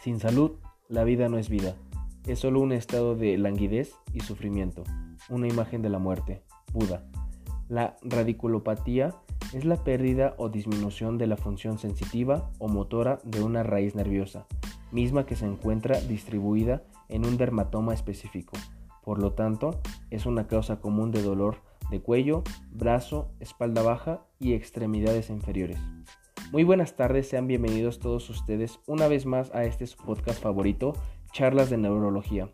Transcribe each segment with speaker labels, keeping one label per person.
Speaker 1: Sin salud, la vida no es vida. Es solo un estado de languidez y sufrimiento, una imagen de la muerte. Buda. La radiculopatía es la pérdida o disminución de la función sensitiva o motora de una raíz nerviosa, misma que se encuentra distribuida en un dermatoma específico. Por lo tanto, es una causa común de dolor de cuello, brazo, espalda baja y extremidades inferiores. Muy buenas tardes, sean bienvenidos todos ustedes una vez más a este podcast favorito, Charlas de Neurología.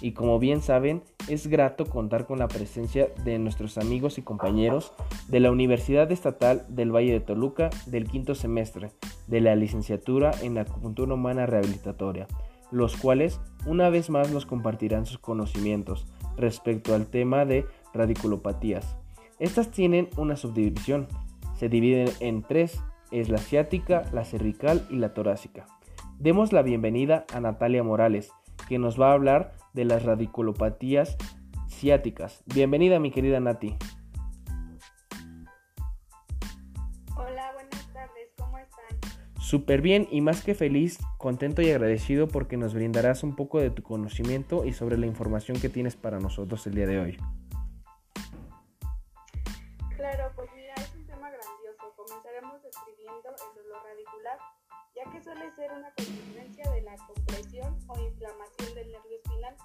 Speaker 1: Y como bien saben, es grato contar con la presencia de nuestros amigos y compañeros de la Universidad Estatal del Valle de Toluca del quinto semestre de la licenciatura en acupuntura humana rehabilitatoria, los cuales una vez más nos compartirán sus conocimientos respecto al tema de radiculopatías. Estas tienen una subdivisión, se dividen en tres es la ciática, la cervical y la torácica. Demos la bienvenida a Natalia Morales, que nos va a hablar de las radiculopatías ciáticas. Bienvenida mi querida Nati.
Speaker 2: Hola, buenas tardes, ¿cómo están?
Speaker 1: Súper bien y más que feliz, contento y agradecido porque nos brindarás un poco de tu conocimiento y sobre la información que tienes para nosotros el día de hoy.
Speaker 2: Suele ser una consecuencia de la compresión o inflamación del nervio espinal.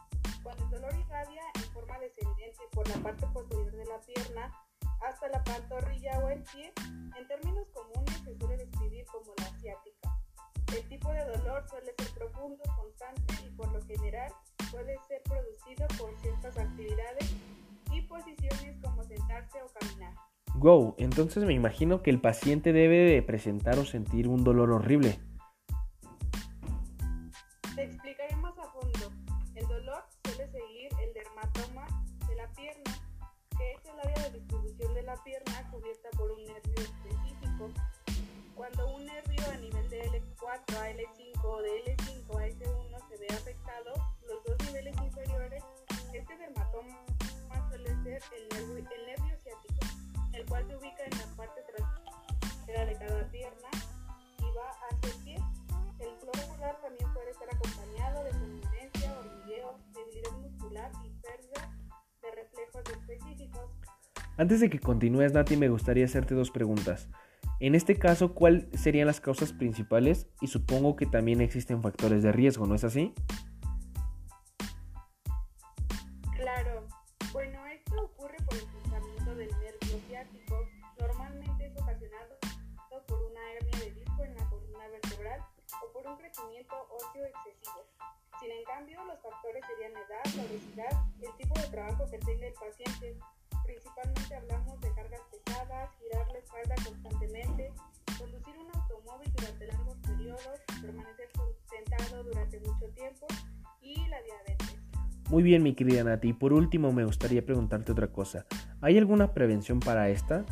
Speaker 2: Cuando el dolor irradia en forma descendente por la parte posterior de la pierna hasta la pantorrilla o el pie, en términos comunes se suele describir como la ciática. El tipo de dolor suele ser profundo, constante y por lo general puede ser producido por ciertas actividades y posiciones como sentarse o caminar.
Speaker 1: Wow, entonces me imagino que el paciente debe de presentar o sentir un dolor horrible.
Speaker 2: pierna cubierta por un nervio específico. Cuando un nervio a nivel de L4 a L5
Speaker 1: Antes de que continúes, Nati, me gustaría hacerte dos preguntas. En este caso, ¿cuáles serían las causas principales? Y supongo que también existen factores de riesgo, ¿no es así?
Speaker 2: Claro. Bueno, esto ocurre por el cruzamiento del nervio ciático. Normalmente es ocasionado por una hernia de disco en la columna vertebral o por un crecimiento óseo excesivo. Sin en cambio, los factores serían edad, la obesidad, el tipo de trabajo que tenga el paciente,
Speaker 1: Muy bien, mi querida Nati. Y por último, me gustaría preguntarte otra cosa. ¿Hay alguna prevención para esta?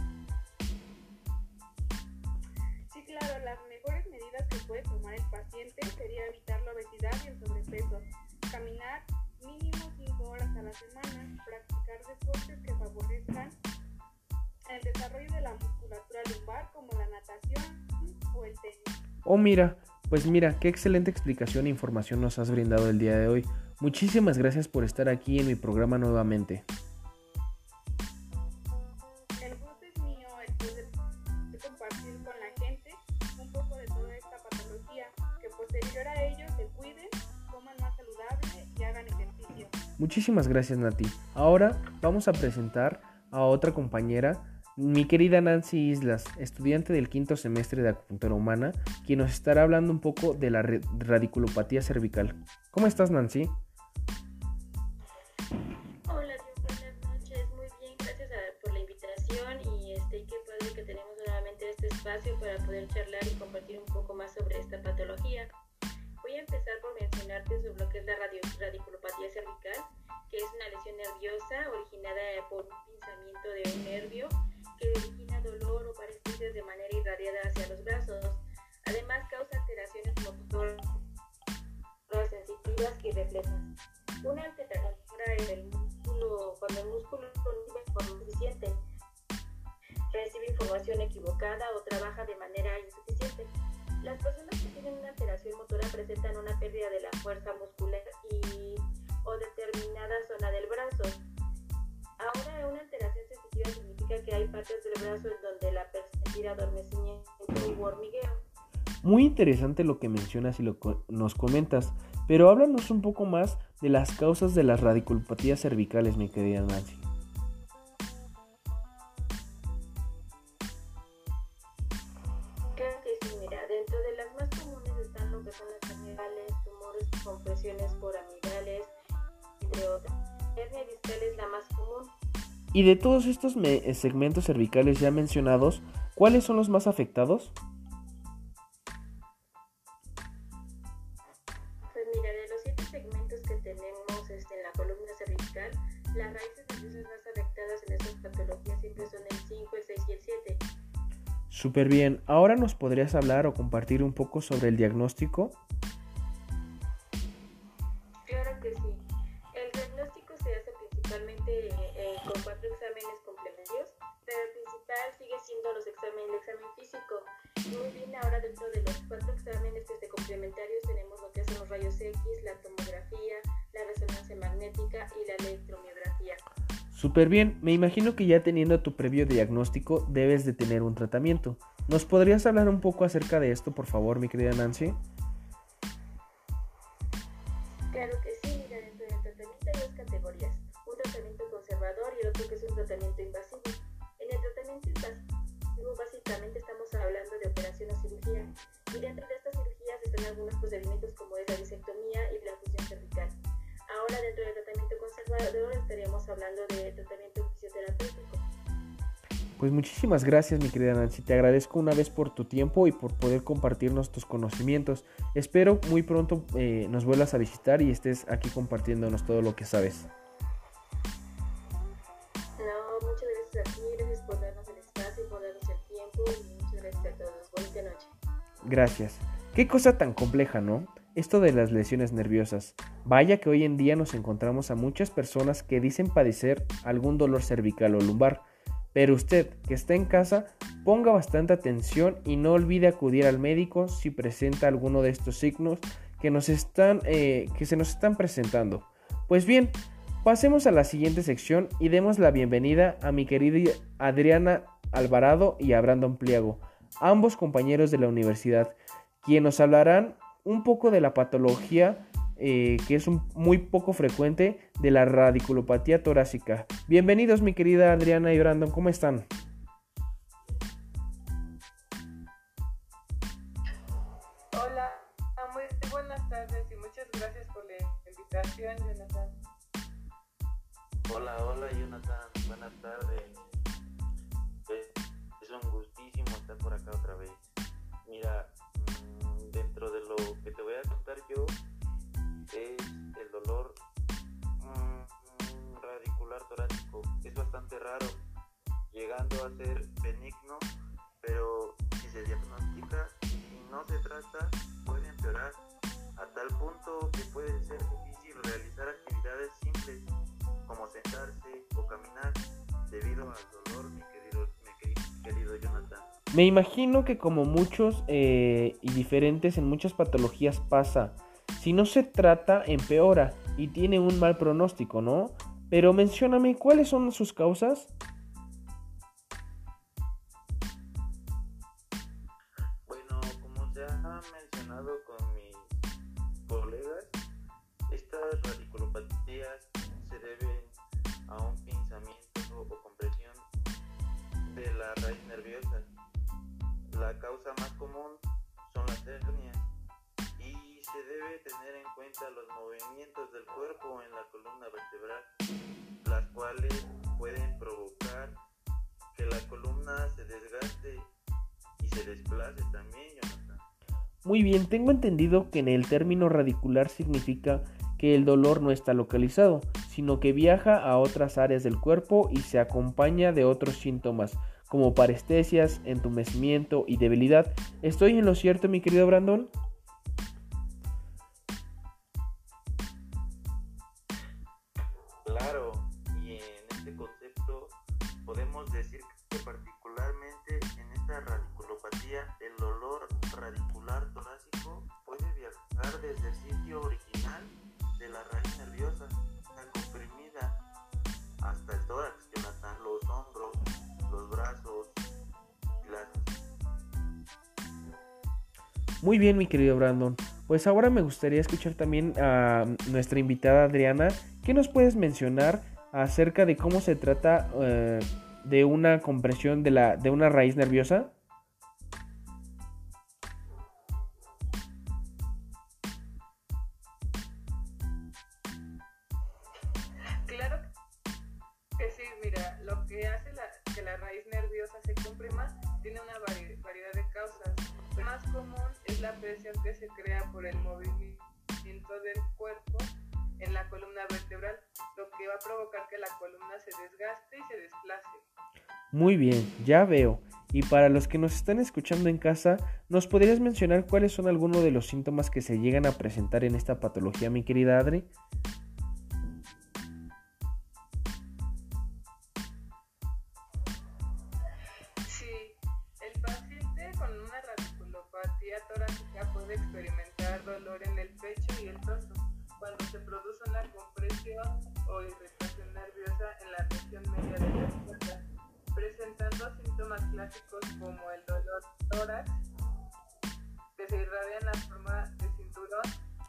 Speaker 2: Sí, claro. Las mejores medidas que puede tomar el paciente sería evitar la obesidad y el sobrepeso, caminar mínimo 5 horas a la semana, practicar deportes que favorezcan el desarrollo de la musculatura lumbar como la natación o el tenis.
Speaker 1: Oh, mira, pues mira, qué excelente explicación e información nos has brindado el día de hoy. Muchísimas gracias por estar aquí en mi programa nuevamente.
Speaker 2: El gusto es mío el poder compartir con la gente un poco de toda esta patología, que posterior a ello se cuiden, coman más saludable y hagan ejercicio.
Speaker 1: Muchísimas gracias Nati. Ahora vamos a presentar a otra compañera, mi querida Nancy Islas, estudiante del quinto semestre de acupuntura humana, quien nos estará hablando un poco de la radiculopatía cervical. ¿Cómo estás Nancy?
Speaker 3: Hola, buenas noches. Muy bien, gracias por la invitación y este, qué padre que tenemos nuevamente este espacio para poder charlar y compartir un poco más sobre esta patología. Voy a empezar por mencionarte sobre lo que es la radiculopatía cervical, que es una lesión nerviosa originada por un pinzamiento de un Una alteración en el músculo, cuando el músculo no recibe información suficiente, recibe información equivocada o trabaja de manera insuficiente. Las personas que tienen una alteración motora presentan una pérdida de la fuerza muscular y o determinada zona del brazo. Ahora, una alteración sensitiva significa que hay partes del brazo en donde la percibir adormecimiento u hormigueo.
Speaker 1: Muy interesante lo que mencionas y lo nos comentas, pero háblanos un poco más de las causas de las radiculopatías cervicales, mi querida Nancy. Y de todos estos eh, segmentos cervicales ya mencionados, ¿cuáles son los más afectados?
Speaker 3: Las raíces nerviosas más afectadas en estas patologías siempre son el 5, el 6 y el 7.
Speaker 1: Súper bien. Ahora nos podrías hablar o compartir un poco sobre el diagnóstico. Súper bien, me imagino que ya teniendo tu previo diagnóstico debes de tener un tratamiento. ¿Nos podrías hablar un poco acerca de esto, por favor, mi querida Nancy?
Speaker 3: Claro que sí, mira, dentro del tratamiento hay dos categorías, un tratamiento conservador y otro que es un tratamiento invasivo. En el tratamiento invasivo básicamente estamos hablando de operación o cirugía y dentro de estas cirugías están algunos procedimientos como es la disectomía y la fusión cervical. Ahora dentro del tratamiento conservador estaríamos hablando de tratamiento fisioterapéutico.
Speaker 1: Pues muchísimas gracias mi querida Nancy, te agradezco una vez por tu tiempo y por poder compartirnos tus conocimientos. Espero muy pronto eh, nos vuelvas a visitar y estés aquí compartiéndonos todo lo que sabes.
Speaker 3: No, muchas gracias a ti, gracias por darnos el espacio, por darnos el tiempo y muchas gracias a todos. Bonita noche.
Speaker 1: Gracias. Qué cosa tan compleja, ¿no? Esto de las lesiones nerviosas. Vaya que hoy en día nos encontramos a muchas personas que dicen padecer algún dolor cervical o lumbar. Pero usted que está en casa, ponga bastante atención y no olvide acudir al médico si presenta alguno de estos signos que, nos están, eh, que se nos están presentando. Pues bien, pasemos a la siguiente sección y demos la bienvenida a mi querida Adriana Alvarado y a Brandon Pliago, ambos compañeros de la universidad, quienes nos hablarán un poco de la patología eh, que es muy poco frecuente de la radiculopatía torácica. Bienvenidos mi querida Adriana y Brandon, ¿cómo están?
Speaker 4: Hola, muy buenas tardes y muchas gracias por la invitación, Jonathan.
Speaker 5: Hola, hola Jonathan, buenas tardes. Es un gustísimo estar por acá otra vez. Mira, yo es el dolor mm, radicular torácico. Es bastante raro, llegando a ser benigno, pero si se diagnostica y no se trata, puede empeorar a tal punto que puede ser difícil realizar actividades simples como sentarse o caminar debido al dolor,
Speaker 1: Me imagino que como muchos eh, y diferentes en muchas patologías pasa, si no se trata empeora y tiene un mal pronóstico, ¿no? Pero mencióname cuáles son sus causas. Muy bien, tengo entendido que en el término radicular significa que el dolor no está localizado, sino que viaja a otras áreas del cuerpo y se acompaña de otros síntomas como parestesias, entumecimiento y debilidad. ¿Estoy en lo cierto, mi querido Brandon?
Speaker 5: Desde el sitio original de la raíz nerviosa, la comprimida, hasta el tórax, Jonathan, los hombros, los brazos, las...
Speaker 1: Muy bien, mi querido Brandon. Pues ahora me gustaría escuchar también a nuestra invitada Adriana. ¿Qué nos puedes mencionar acerca de cómo se trata eh, de una compresión de, la, de una raíz nerviosa?
Speaker 4: Mira, lo que hace que la raíz nerviosa se comprima tiene una vari- variedad de causas. La más común es la presión que se crea por el movimiento del cuerpo en la columna vertebral, lo que va a provocar que la columna se desgaste y se desplace.
Speaker 1: Muy bien, ya veo. Y para los que nos están escuchando en casa, ¿nos podrías mencionar cuáles son algunos de los síntomas que se llegan a presentar en esta patología, mi querida Adri?
Speaker 4: Radiculopatía torácica puede experimentar dolor en el pecho y el torso cuando se produce una compresión o irritación nerviosa en la región media de la espalda, presentando síntomas clásicos como el dolor tórax, que se irradia en la forma de cinturón,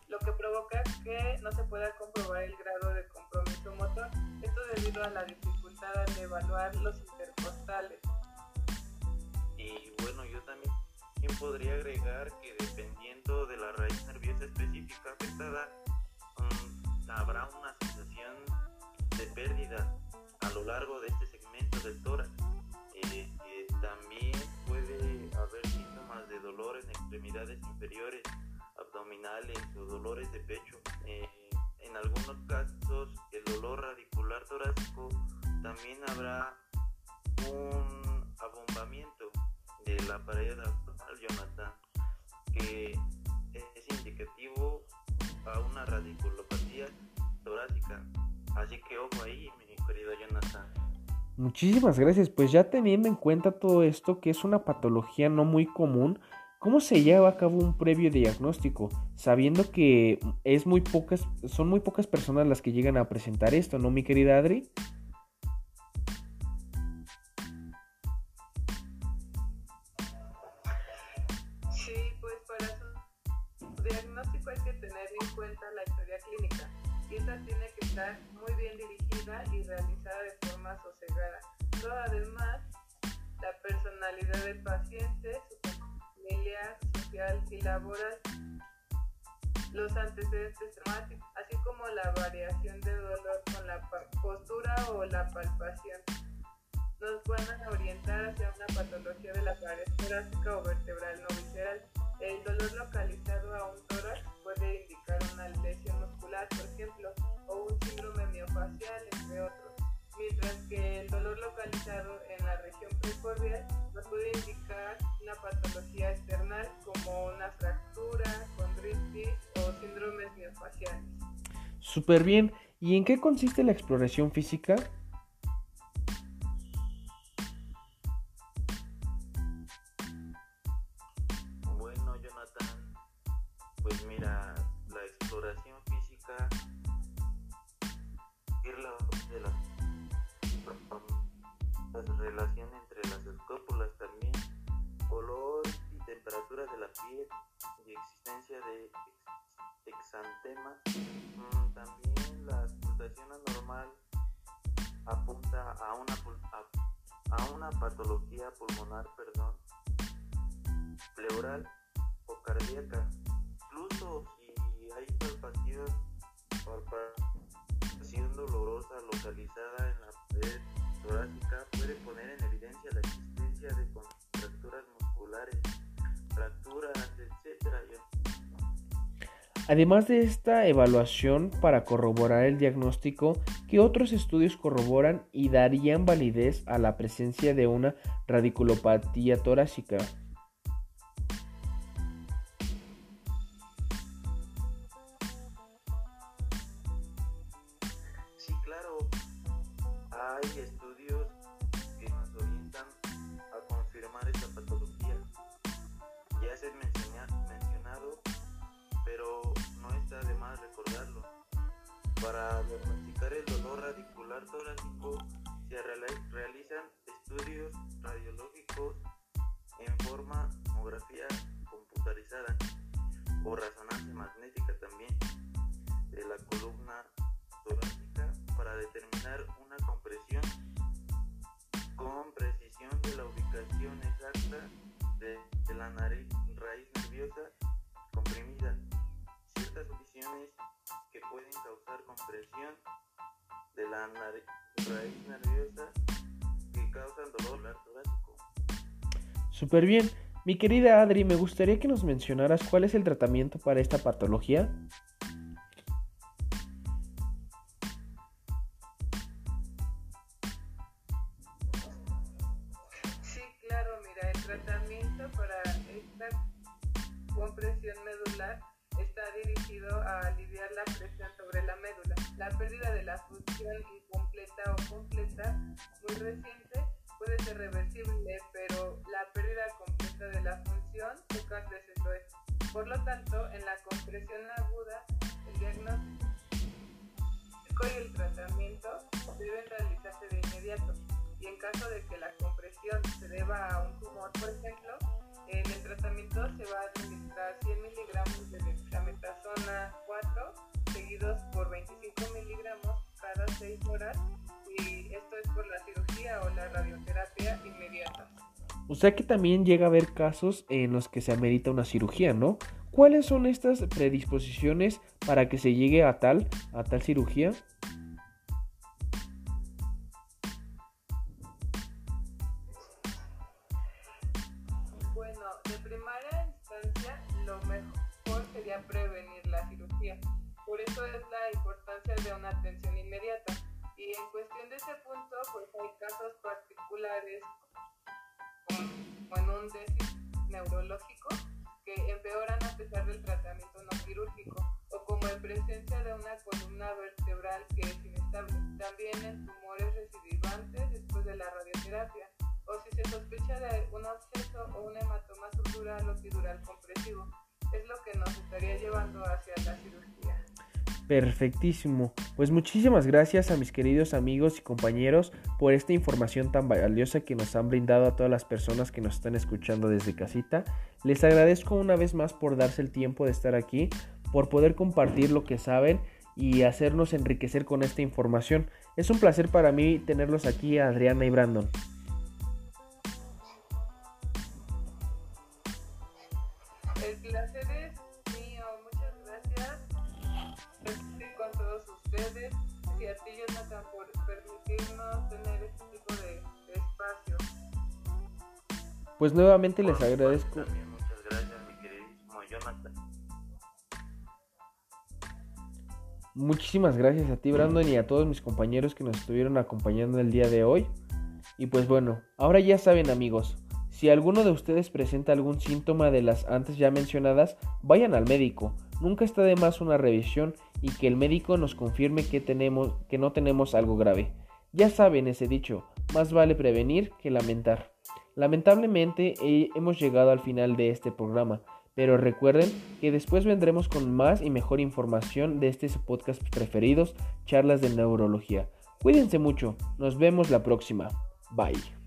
Speaker 4: lo que provoca que no se pueda comprobar el grado de compromiso motor, esto debido a la dificultad al evaluar los intercostales.
Speaker 5: Y bueno, yo también podría agregar que dependiendo de la raíz nerviosa específica afectada, mm, habrá una sensación de pérdida a lo largo de este segmento del tórax. Eh, eh, también puede haber síntomas de dolor en extremidades inferiores, abdominales o dolores de pecho. Eh, en algunos casos, el dolor radicular torácico también habrá un abombamiento de la pared abdominal, Jonathan, que es indicativo a una radiculopatía torácica. Así que ojo ahí, mi querido Jonathan.
Speaker 1: Muchísimas gracias. Pues ya teniendo en cuenta todo esto, que es una patología no muy común, ¿cómo se lleva a cabo un previo diagnóstico? Sabiendo que es muy pocas, son muy pocas personas las que llegan a presentar esto, ¿no, mi querida Adri?
Speaker 4: Estar muy bien dirigida y realizada de forma sosegada. Además, la personalidad del paciente, su familia, social y laboral, los antecedentes traumáticos, así como la variación de dolor con la postura o la palpación nos a orientar hacia una patología de la pared torácica o vertebral no visceral. El dolor localizado a un tórax puede indicar una lesión muscular, por ejemplo, o un síndrome miofacial, entre otros. Mientras que el dolor localizado en la región precordial nos puede indicar una patología external como una fractura, condritis o síndromes miofaciales.
Speaker 1: Súper bien. ¿Y en qué consiste la exploración física?
Speaker 5: Pleural o cardíaca. Incluso si hay palpación, palpación dolorosa localizada en la pared torácica, puede poner en evidencia la existencia de contracturas musculares, fracturas, etc.
Speaker 1: Además de esta evaluación para corroborar el diagnóstico, ¿qué otros estudios corroboran y darían validez a la presencia de una radiculopatía torácica?
Speaker 5: para diagnosticar el dolor radicular torácico
Speaker 1: Súper bien. Mi querida Adri, me gustaría que nos mencionaras cuál es el tratamiento para esta patología.
Speaker 4: Sí, claro, mira, el tratamiento para esta compresión medular está dirigido a aliviar la presión sobre la médula. La pérdida de la función incompleta o completa muy reciente puede ser reversible, pero la pérdida completa de la función pocas veces lo es. Por lo tanto, en la compresión aguda, el diagnóstico y el tratamiento deben realizarse de inmediato. Y en caso de que la compresión se deba a un tumor, por ejemplo, en el tratamiento se va a administrar 100 miligramos de dexametasona 4 seguidos por 25 miligramos cada 6 horas por la cirugía o la radioterapia inmediata.
Speaker 1: O sea que también llega a haber casos en los que se amerita una cirugía, ¿no? ¿Cuáles son estas predisposiciones para que se llegue a tal, a tal cirugía?
Speaker 4: Como en un déficit neurológico que empeoran a pesar del tratamiento no quirúrgico o como en presencia de una columna vertebral que es inestable. También en tumores recidivantes después de la radioterapia o si se sospecha de un absceso o un hematoma subdural o tidural compresivo. Es lo que nos estaría llevando hacia la cirugía.
Speaker 1: Perfectísimo. Pues muchísimas gracias a mis queridos amigos y compañeros por esta información tan valiosa que nos han brindado a todas las personas que nos están escuchando desde casita. Les agradezco una vez más por darse el tiempo de estar aquí, por poder compartir lo que saben y hacernos enriquecer con esta información. Es un placer para mí tenerlos aquí, Adriana y Brandon. Pues nuevamente les
Speaker 5: Por
Speaker 1: agradezco.
Speaker 5: También muchas gracias, mi queridísimo Jonathan.
Speaker 1: Muchísimas gracias a ti, Brandon, y a todos mis compañeros que nos estuvieron acompañando el día de hoy. Y pues bueno, ahora ya saben amigos, si alguno de ustedes presenta algún síntoma de las antes ya mencionadas, vayan al médico. Nunca está de más una revisión y que el médico nos confirme que, tenemos, que no tenemos algo grave. Ya saben ese dicho, más vale prevenir que lamentar. Lamentablemente eh, hemos llegado al final de este programa, pero recuerden que después vendremos con más y mejor información de este podcast preferidos, charlas de neurología. Cuídense mucho, nos vemos la próxima. Bye.